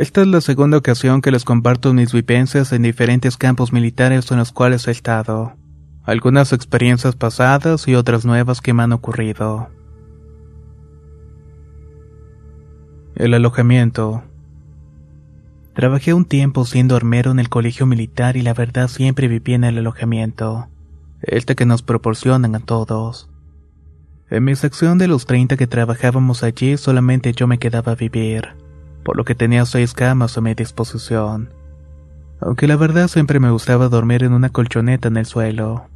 Esta es la segunda ocasión que les comparto mis vivencias en diferentes campos militares en los cuales he estado. Algunas experiencias pasadas y otras nuevas que me han ocurrido. El alojamiento. Trabajé un tiempo siendo armero en el colegio militar y la verdad siempre viví en el alojamiento, este que nos proporcionan a todos. En mi sección de los 30 que trabajábamos allí solamente yo me quedaba a vivir por lo que tenía seis camas a mi disposición. Aunque la verdad siempre me gustaba dormir en una colchoneta en el suelo.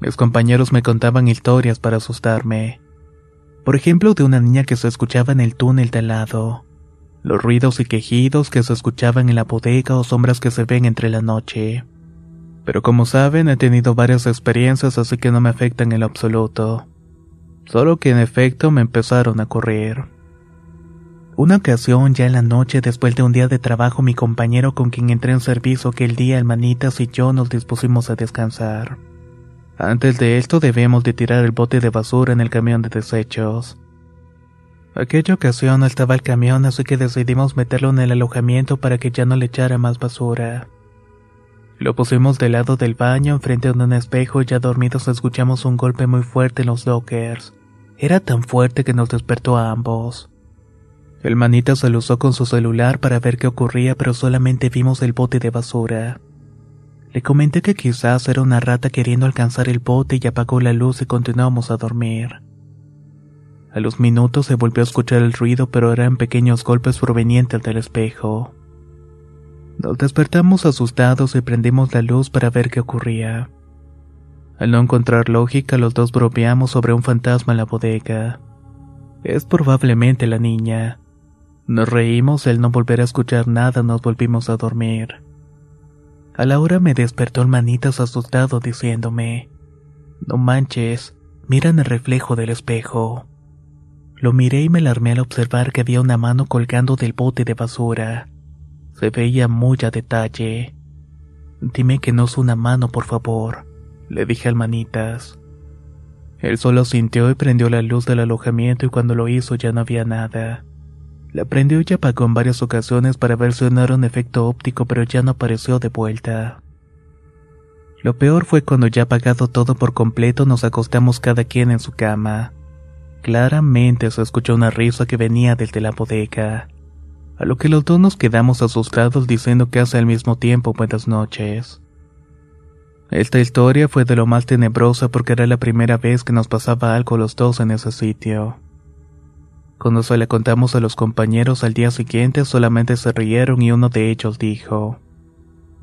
Mis compañeros me contaban historias para asustarme. Por ejemplo, de una niña que se escuchaba en el túnel de al lado. Los ruidos y quejidos que se escuchaban en la bodega o sombras que se ven entre la noche. Pero como saben, he tenido varias experiencias así que no me afectan en lo absoluto. Solo que en efecto me empezaron a correr. Una ocasión, ya en la noche, después de un día de trabajo, mi compañero con quien entré en servicio aquel día, el manitas y yo nos dispusimos a descansar. Antes de esto debemos de tirar el bote de basura en el camión de desechos. Aquella ocasión no estaba el camión, así que decidimos meterlo en el alojamiento para que ya no le echara más basura. Lo pusimos del lado del baño, enfrente de un espejo, y ya dormidos escuchamos un golpe muy fuerte en los dockers. Era tan fuerte que nos despertó a ambos. El manita se lo usó con su celular para ver qué ocurría, pero solamente vimos el bote de basura. Le comenté que quizás era una rata queriendo alcanzar el bote y apagó la luz y continuamos a dormir. A los minutos se volvió a escuchar el ruido, pero eran pequeños golpes provenientes del espejo. Nos despertamos asustados y prendimos la luz para ver qué ocurría. Al no encontrar lógica, los dos bromeamos sobre un fantasma en la bodega. Es probablemente la niña. Nos reímos, el no volver a escuchar nada, nos volvimos a dormir. A la hora me despertó el manitas asustado diciéndome, No manches, mira el reflejo del espejo. Lo miré y me alarmé al observar que había una mano colgando del bote de basura. Se veía muy a detalle. Dime que no es una mano, por favor, le dije al manitas. Él solo sintió y prendió la luz del alojamiento y cuando lo hizo ya no había nada. La prendió y apagó en varias ocasiones para ver si no era un efecto óptico, pero ya no apareció de vuelta. Lo peor fue cuando ya apagado todo por completo nos acostamos cada quien en su cama. Claramente se escuchó una risa que venía desde la bodega, a lo que los dos nos quedamos asustados diciendo hace al mismo tiempo buenas noches. Esta historia fue de lo más tenebrosa porque era la primera vez que nos pasaba algo los dos en ese sitio. Cuando se le contamos a los compañeros al día siguiente solamente se rieron y uno de ellos dijo,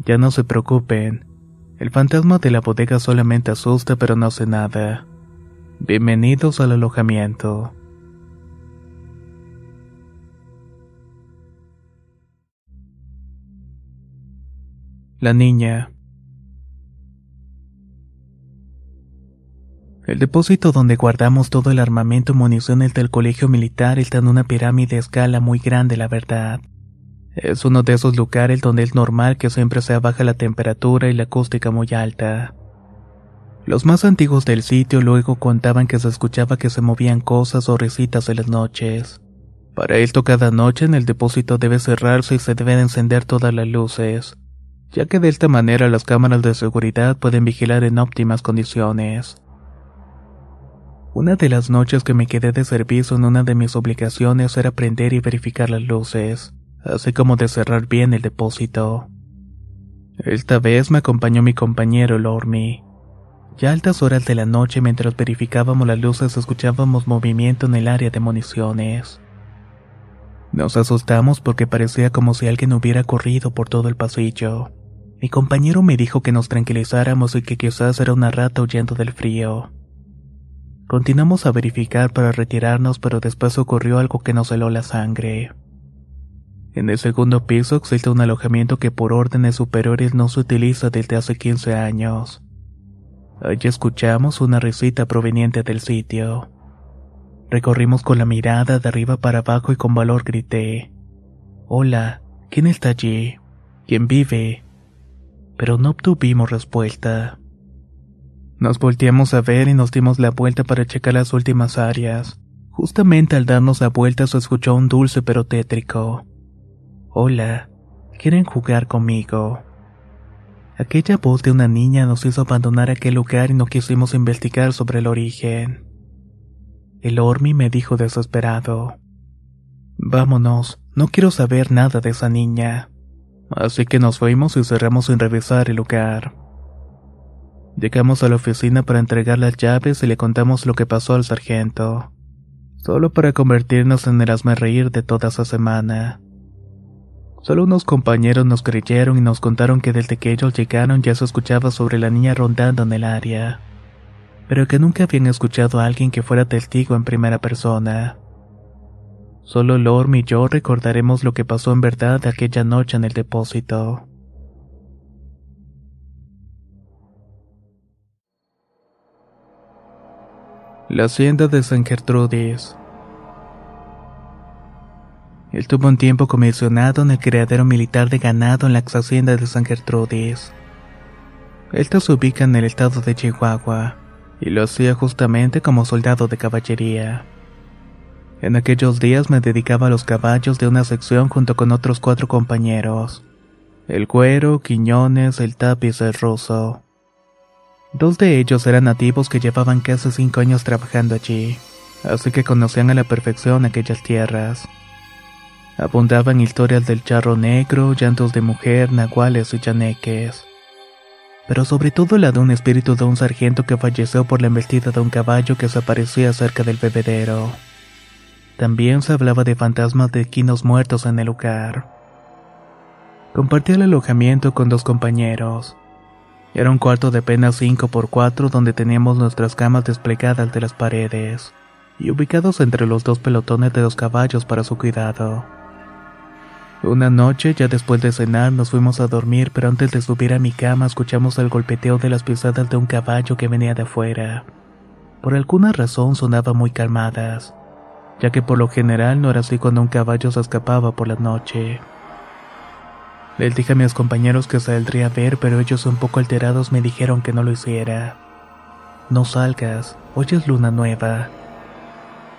Ya no se preocupen, el fantasma de la bodega solamente asusta pero no hace nada. Bienvenidos al alojamiento. La niña. El depósito donde guardamos todo el armamento y municiones del colegio militar está en una pirámide escala muy grande, la verdad. Es uno de esos lugares donde es normal que siempre sea baja la temperatura y la acústica muy alta. Los más antiguos del sitio luego contaban que se escuchaba que se movían cosas o risitas en las noches. Para esto cada noche en el depósito debe cerrarse y se deben encender todas las luces, ya que de esta manera las cámaras de seguridad pueden vigilar en óptimas condiciones. Una de las noches que me quedé de servicio en una de mis obligaciones era prender y verificar las luces, así como de cerrar bien el depósito. Esta vez me acompañó mi compañero Lormi. Ya a altas horas de la noche mientras verificábamos las luces escuchábamos movimiento en el área de municiones. Nos asustamos porque parecía como si alguien hubiera corrido por todo el pasillo. Mi compañero me dijo que nos tranquilizáramos y que quizás era una rata huyendo del frío. Continuamos a verificar para retirarnos, pero después ocurrió algo que nos heló la sangre. En el segundo piso existe un alojamiento que por órdenes superiores no se utiliza desde hace 15 años. Allí escuchamos una risita proveniente del sitio. Recorrimos con la mirada de arriba para abajo y con valor grité. Hola, ¿quién está allí? ¿Quién vive? Pero no obtuvimos respuesta. Nos volteamos a ver y nos dimos la vuelta para checar las últimas áreas. Justamente al darnos la vuelta se escuchó un dulce pero tétrico. Hola, ¿quieren jugar conmigo? Aquella voz de una niña nos hizo abandonar aquel lugar y no quisimos investigar sobre el origen. El Ormi me dijo desesperado. Vámonos, no quiero saber nada de esa niña. Así que nos fuimos y cerramos sin revisar el lugar. Llegamos a la oficina para entregar las llaves y le contamos lo que pasó al sargento. Solo para convertirnos en el reír de toda esa semana. Solo unos compañeros nos creyeron y nos contaron que desde que ellos llegaron ya se escuchaba sobre la niña rondando en el área pero que nunca habían escuchado a alguien que fuera testigo en primera persona. Solo Lorm y yo recordaremos lo que pasó en verdad aquella noche en el depósito. La hacienda de San Gertrudis. Él tuvo un tiempo comisionado en el criadero militar de ganado en la ex hacienda de San Gertrudis. Esta se ubica en el estado de Chihuahua y lo hacía justamente como soldado de caballería. En aquellos días me dedicaba a los caballos de una sección junto con otros cuatro compañeros. El Cuero, Quiñones, el Tapiz el Ruso. Dos de ellos eran nativos que llevaban casi cinco años trabajando allí, así que conocían a la perfección aquellas tierras. Abundaban historias del charro negro, llantos de mujer, nahuales y chaneques pero sobre todo la de un espíritu de un sargento que falleció por la embestida de un caballo que se aparecía cerca del bebedero. También se hablaba de fantasmas de quinos muertos en el lugar. Compartía el alojamiento con dos compañeros. Era un cuarto de apenas 5 por 4 donde teníamos nuestras camas desplegadas de las paredes y ubicados entre los dos pelotones de los caballos para su cuidado. Una noche, ya después de cenar, nos fuimos a dormir, pero antes de subir a mi cama escuchamos el golpeteo de las pisadas de un caballo que venía de afuera. Por alguna razón sonaban muy calmadas, ya que por lo general no era así cuando un caballo se escapaba por la noche. Les dije a mis compañeros que saldría a ver, pero ellos un poco alterados me dijeron que no lo hiciera. No salgas, hoy es luna nueva.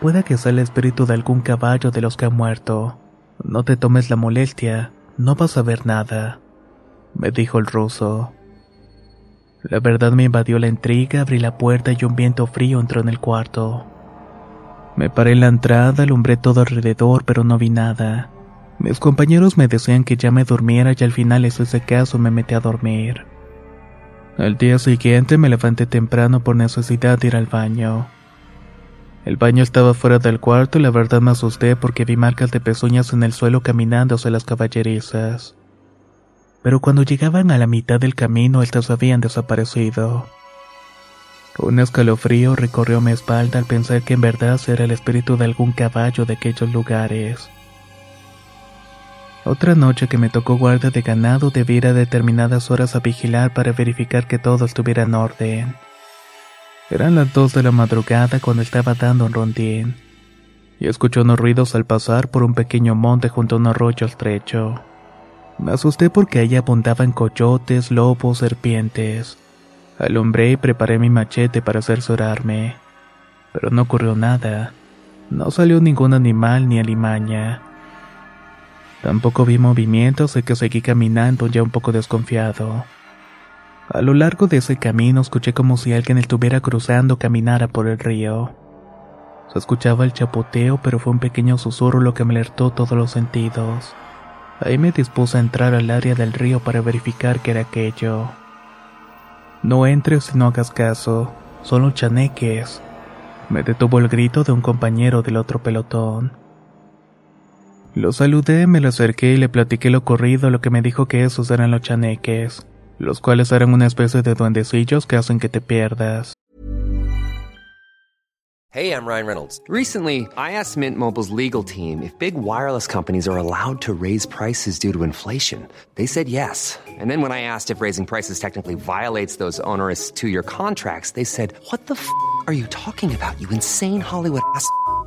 Pueda que sea el espíritu de algún caballo de los que ha muerto. No te tomes la molestia, no vas a ver nada, me dijo el ruso. La verdad me invadió la intriga, abrí la puerta y un viento frío entró en el cuarto. Me paré en la entrada, alumbré todo alrededor, pero no vi nada. Mis compañeros me decían que ya me durmiera y al final les hice caso me metí a dormir. Al día siguiente me levanté temprano por necesidad de ir al baño. El baño estaba fuera del cuarto y la verdad me asusté porque vi marcas de pezuñas en el suelo caminando hacia las caballerizas. Pero cuando llegaban a la mitad del camino, estas habían desaparecido. Un escalofrío recorrió mi espalda al pensar que en verdad era el espíritu de algún caballo de aquellos lugares. Otra noche que me tocó guardia de ganado debí ir a determinadas horas a vigilar para verificar que todo estuviera en orden. Eran las dos de la madrugada cuando estaba dando un rondín, y escuché unos ruidos al pasar por un pequeño monte junto a un arroyo estrecho. Me asusté porque allí abundaban coyotes, lobos, serpientes. Alumbré y preparé mi machete para cerciorarme, pero no ocurrió nada. No salió ningún animal ni alimaña. Tampoco vi movimientos de que seguí caminando ya un poco desconfiado. A lo largo de ese camino escuché como si alguien estuviera cruzando caminara por el río. Se escuchaba el chapoteo, pero fue un pequeño susurro lo que me alertó todos los sentidos. Ahí me dispuse a entrar al área del río para verificar qué era aquello. No entres y no hagas caso, solo chaneques. Me detuvo el grito de un compañero del otro pelotón. Lo saludé, me lo acerqué y le platiqué lo ocurrido, lo que me dijo que esos eran los chaneques los cuales eran una especie de duendecillos que hacen que te pierdas. Hey, I'm Ryan Reynolds. Recently, I asked Mint Mobile's legal team if big wireless companies are allowed to raise prices due to inflation. They said yes. And then when I asked if raising prices technically violates those onerous two-year contracts, they said, "What the f*** are you talking about? You insane Hollywood ass."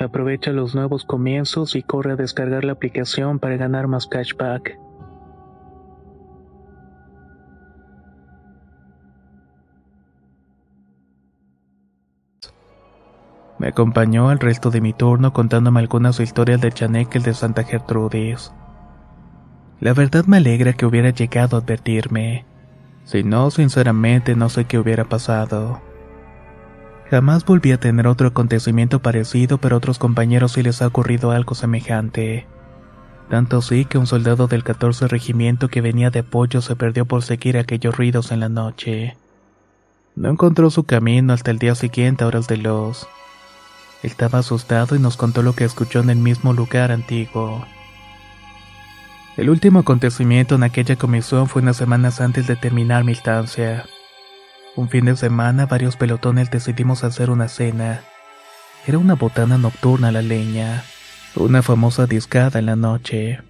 Aprovecha los nuevos comienzos y corre a descargar la aplicación para ganar más cashback. Me acompañó al resto de mi turno contándome algunas historias de Chanekel de Santa Gertrudis. La verdad me alegra que hubiera llegado a advertirme. Si no, sinceramente no sé qué hubiera pasado. Jamás volví a tener otro acontecimiento parecido, pero a otros compañeros sí les ha ocurrido algo semejante. Tanto sí que un soldado del 14 regimiento que venía de apoyo se perdió por seguir aquellos ruidos en la noche. No encontró su camino hasta el día siguiente a horas de los. Estaba asustado y nos contó lo que escuchó en el mismo lugar antiguo. El último acontecimiento en aquella comisión fue unas semanas antes de terminar mi estancia. Un fin de semana varios pelotones decidimos hacer una cena. Era una botana nocturna la leña, una famosa discada en la noche.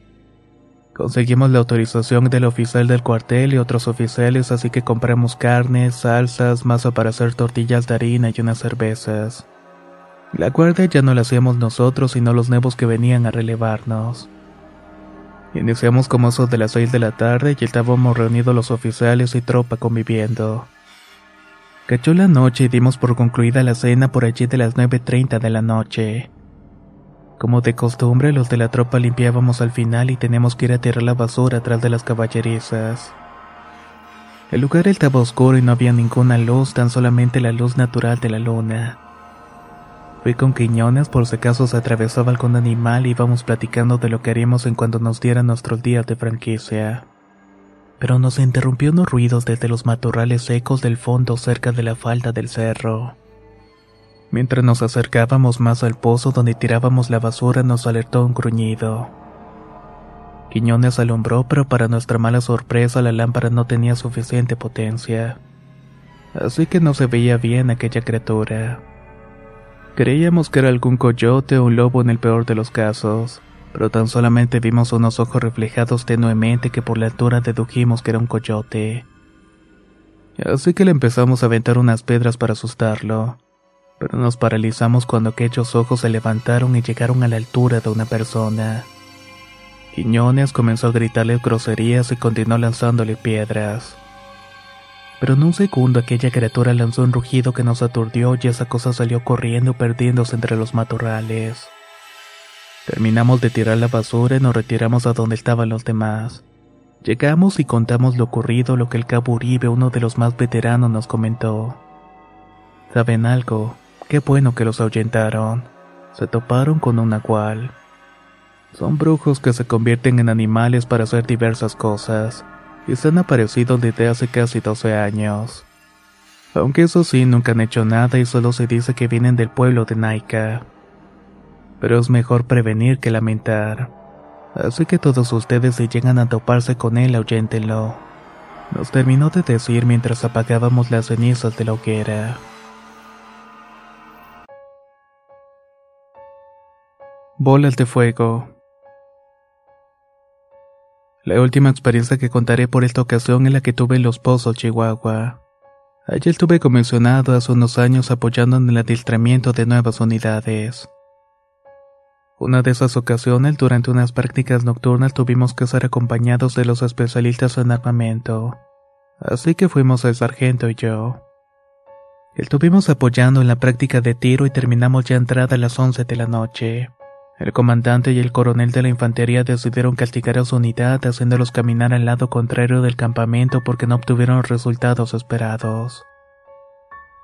Conseguimos la autorización del oficial del cuartel y otros oficiales, así que compramos carnes, salsas, masa para hacer tortillas de harina y unas cervezas. La guardia ya no la hacíamos nosotros, sino los nuevos que venían a relevarnos. Iniciamos como eso de las seis de la tarde y estábamos reunidos los oficiales y tropa conviviendo. Cachó la noche y dimos por concluida la cena por allí de las 9.30 de la noche. Como de costumbre, los de la tropa limpiábamos al final y teníamos que ir a tirar la basura atrás de las caballerizas. El lugar estaba oscuro y no había ninguna luz, tan solamente la luz natural de la luna. Fui con Quiñones por si acaso se atravesaba algún animal y íbamos platicando de lo que haríamos en cuanto nos dieran nuestros días de franquicia. Pero nos interrumpió unos ruidos desde los matorrales secos del fondo cerca de la falda del cerro. Mientras nos acercábamos más al pozo donde tirábamos la basura nos alertó un gruñido. Quiñones alumbró pero para nuestra mala sorpresa la lámpara no tenía suficiente potencia. Así que no se veía bien aquella criatura. Creíamos que era algún coyote o un lobo en el peor de los casos, pero tan solamente vimos unos ojos reflejados tenuemente que por la altura dedujimos que era un coyote. Así que le empezamos a aventar unas piedras para asustarlo, pero nos paralizamos cuando aquellos ojos se levantaron y llegaron a la altura de una persona. Quiñones comenzó a gritarle groserías y continuó lanzándole piedras pero en un segundo aquella criatura lanzó un rugido que nos aturdió y esa cosa salió corriendo perdiéndose entre los matorrales. Terminamos de tirar la basura y nos retiramos a donde estaban los demás. Llegamos y contamos lo ocurrido, lo que el cabo Uribe, uno de los más veteranos, nos comentó. ¿Saben algo? Qué bueno que los ahuyentaron. Se toparon con un nahual. Son brujos que se convierten en animales para hacer diversas cosas y se han aparecido desde hace casi 12 años. Aunque eso sí, nunca han hecho nada y solo se dice que vienen del pueblo de Naika. Pero es mejor prevenir que lamentar. Así que todos ustedes si llegan a toparse con él, ahuyéntenlo. Nos terminó de decir mientras apagábamos las cenizas de la hoguera. Bolas de fuego. La última experiencia que contaré por esta ocasión es la que tuve en Los Pozos, Chihuahua. Allí estuve comisionado hace unos años apoyando en el adiestramiento de nuevas unidades. Una de esas ocasiones, durante unas prácticas nocturnas, tuvimos que ser acompañados de los especialistas en armamento. Así que fuimos el sargento y yo. Estuvimos apoyando en la práctica de tiro y terminamos ya entrada a las 11 de la noche. El comandante y el coronel de la infantería decidieron castigar a su unidad haciéndolos caminar al lado contrario del campamento porque no obtuvieron resultados esperados.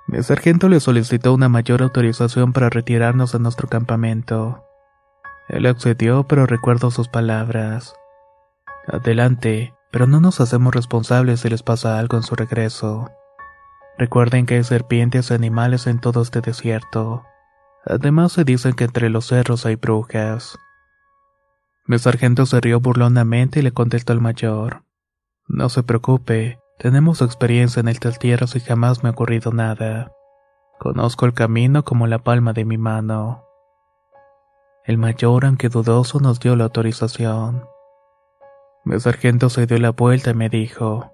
Mi sargento le solicitó una mayor autorización para retirarnos de nuestro campamento. Él accedió, pero recuerdo sus palabras. Adelante, pero no nos hacemos responsables si les pasa algo en su regreso. Recuerden que hay serpientes y animales en todo este desierto. Además se dicen que entre los cerros hay brujas. Mi sargento se rió burlonamente y le contestó al mayor. No se preocupe, tenemos experiencia en estas tierras y jamás me ha ocurrido nada. Conozco el camino como la palma de mi mano. El mayor, aunque dudoso, nos dio la autorización. Mi sargento se dio la vuelta y me dijo,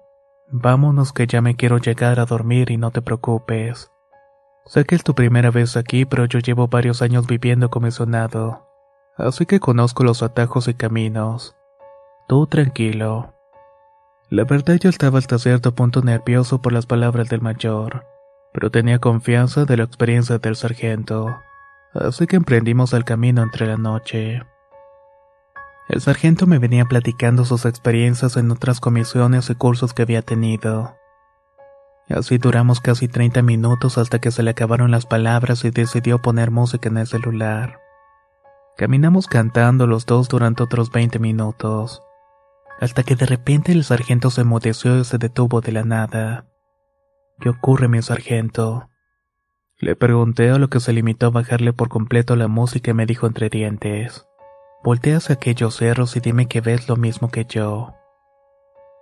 Vámonos que ya me quiero llegar a dormir y no te preocupes. Sé que es tu primera vez aquí, pero yo llevo varios años viviendo comisionado, así que conozco los atajos y caminos. Tú tranquilo. La verdad yo estaba hasta cierto punto nervioso por las palabras del mayor, pero tenía confianza de la experiencia del sargento, así que emprendimos el camino entre la noche. El sargento me venía platicando sus experiencias en otras comisiones y cursos que había tenido. Así duramos casi 30 minutos hasta que se le acabaron las palabras y decidió poner música en el celular. Caminamos cantando los dos durante otros 20 minutos, hasta que de repente el sargento se emudeció y se detuvo de la nada. ¿Qué ocurre, mi sargento? Le pregunté a lo que se limitó a bajarle por completo la música y me dijo entre dientes. Voltea hacia aquellos cerros y dime que ves lo mismo que yo.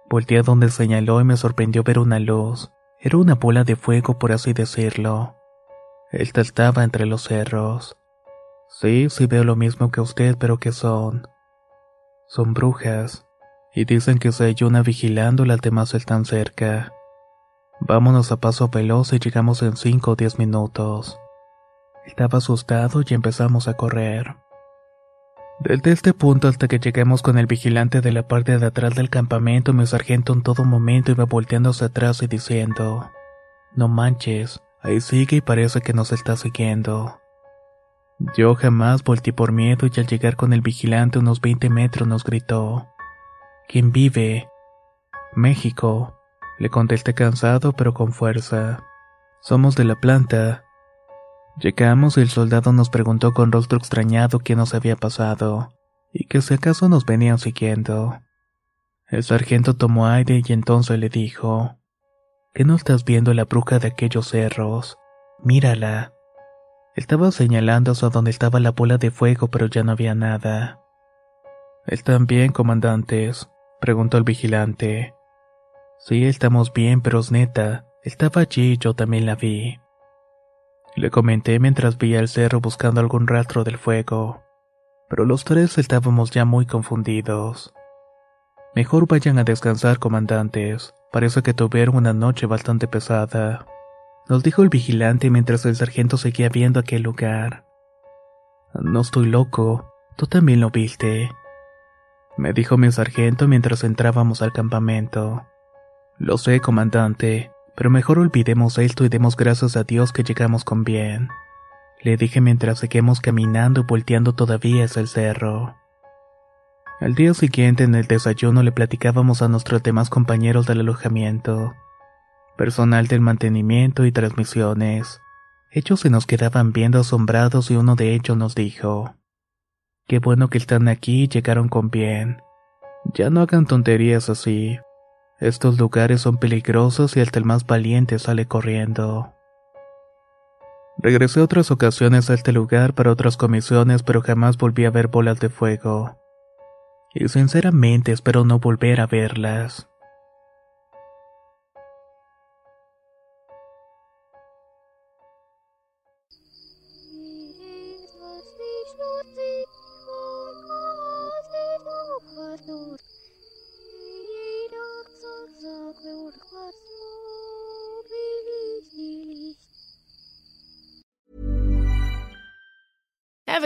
Volteé a donde señaló y me sorprendió ver una luz. Era una bola de fuego, por así decirlo. Él estaba entre los cerros. Sí, sí veo lo mismo que usted, pero ¿qué son? Son brujas, y dicen que si hay una vigilando, las demás están cerca. Vámonos a paso veloz y llegamos en cinco o diez minutos. Estaba asustado y empezamos a correr. Desde este punto hasta que lleguemos con el vigilante de la parte de atrás del campamento, mi sargento en todo momento iba volteando hacia atrás y diciendo, No manches, ahí sigue y parece que nos está siguiendo. Yo jamás volteé por miedo y al llegar con el vigilante unos 20 metros nos gritó, ¿Quién vive? México, le contesté cansado pero con fuerza. Somos de la planta. Llegamos y el soldado nos preguntó con rostro extrañado qué nos había pasado, y que si acaso nos venían siguiendo. El sargento tomó aire y entonces le dijo, ¿Qué no estás viendo la bruja de aquellos cerros? Mírala. Estaba señalando hacia donde estaba la bola de fuego, pero ya no había nada. ¿Están bien, comandantes? preguntó el vigilante. Sí, estamos bien, pero es neta. Estaba allí y yo también la vi. Le comenté mientras veía el cerro buscando algún rastro del fuego, pero los tres estábamos ya muy confundidos. Mejor vayan a descansar, comandantes. Parece que tuvieron una noche bastante pesada. Nos dijo el vigilante mientras el sargento seguía viendo aquel lugar. No estoy loco, tú también lo viste. Me dijo mi sargento mientras entrábamos al campamento. Lo sé, comandante, pero mejor olvidemos esto y demos gracias a Dios que llegamos con bien. Le dije mientras seguimos caminando y volteando todavía hacia el cerro. Al día siguiente en el desayuno le platicábamos a nuestros demás compañeros del alojamiento, personal del mantenimiento y transmisiones. Ellos se nos quedaban viendo asombrados y uno de ellos nos dijo, Qué bueno que están aquí y llegaron con bien. Ya no hagan tonterías así. Estos lugares son peligrosos y hasta el más valiente sale corriendo. Regresé otras ocasiones a este lugar para otras comisiones, pero jamás volví a ver bolas de fuego. Y sinceramente espero no volver a verlas.